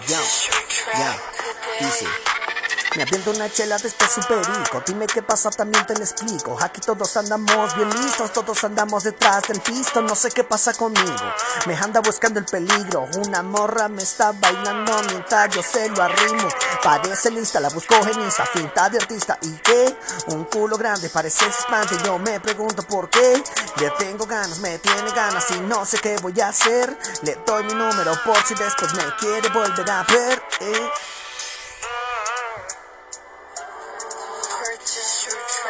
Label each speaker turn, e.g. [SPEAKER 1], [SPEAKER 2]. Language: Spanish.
[SPEAKER 1] Yeah, yeah, easy. Me abriendo una chela después un perico Dime qué pasa, también te lo explico. Aquí todos andamos bien listos Todos andamos detrás del pisto. No sé qué pasa conmigo. Me anda buscando el peligro. Una morra me está bailando Mientras yo se lo arrimo. Parece lista, la busco en Insta Finta de artista. ¿Y qué? Un culo grande, parece espante. Yo me pregunto por qué. Le tengo ganas, me tiene ganas Y no sé qué voy a hacer. Le doy mi número por si después me quiere volver a ver eh. just your truth.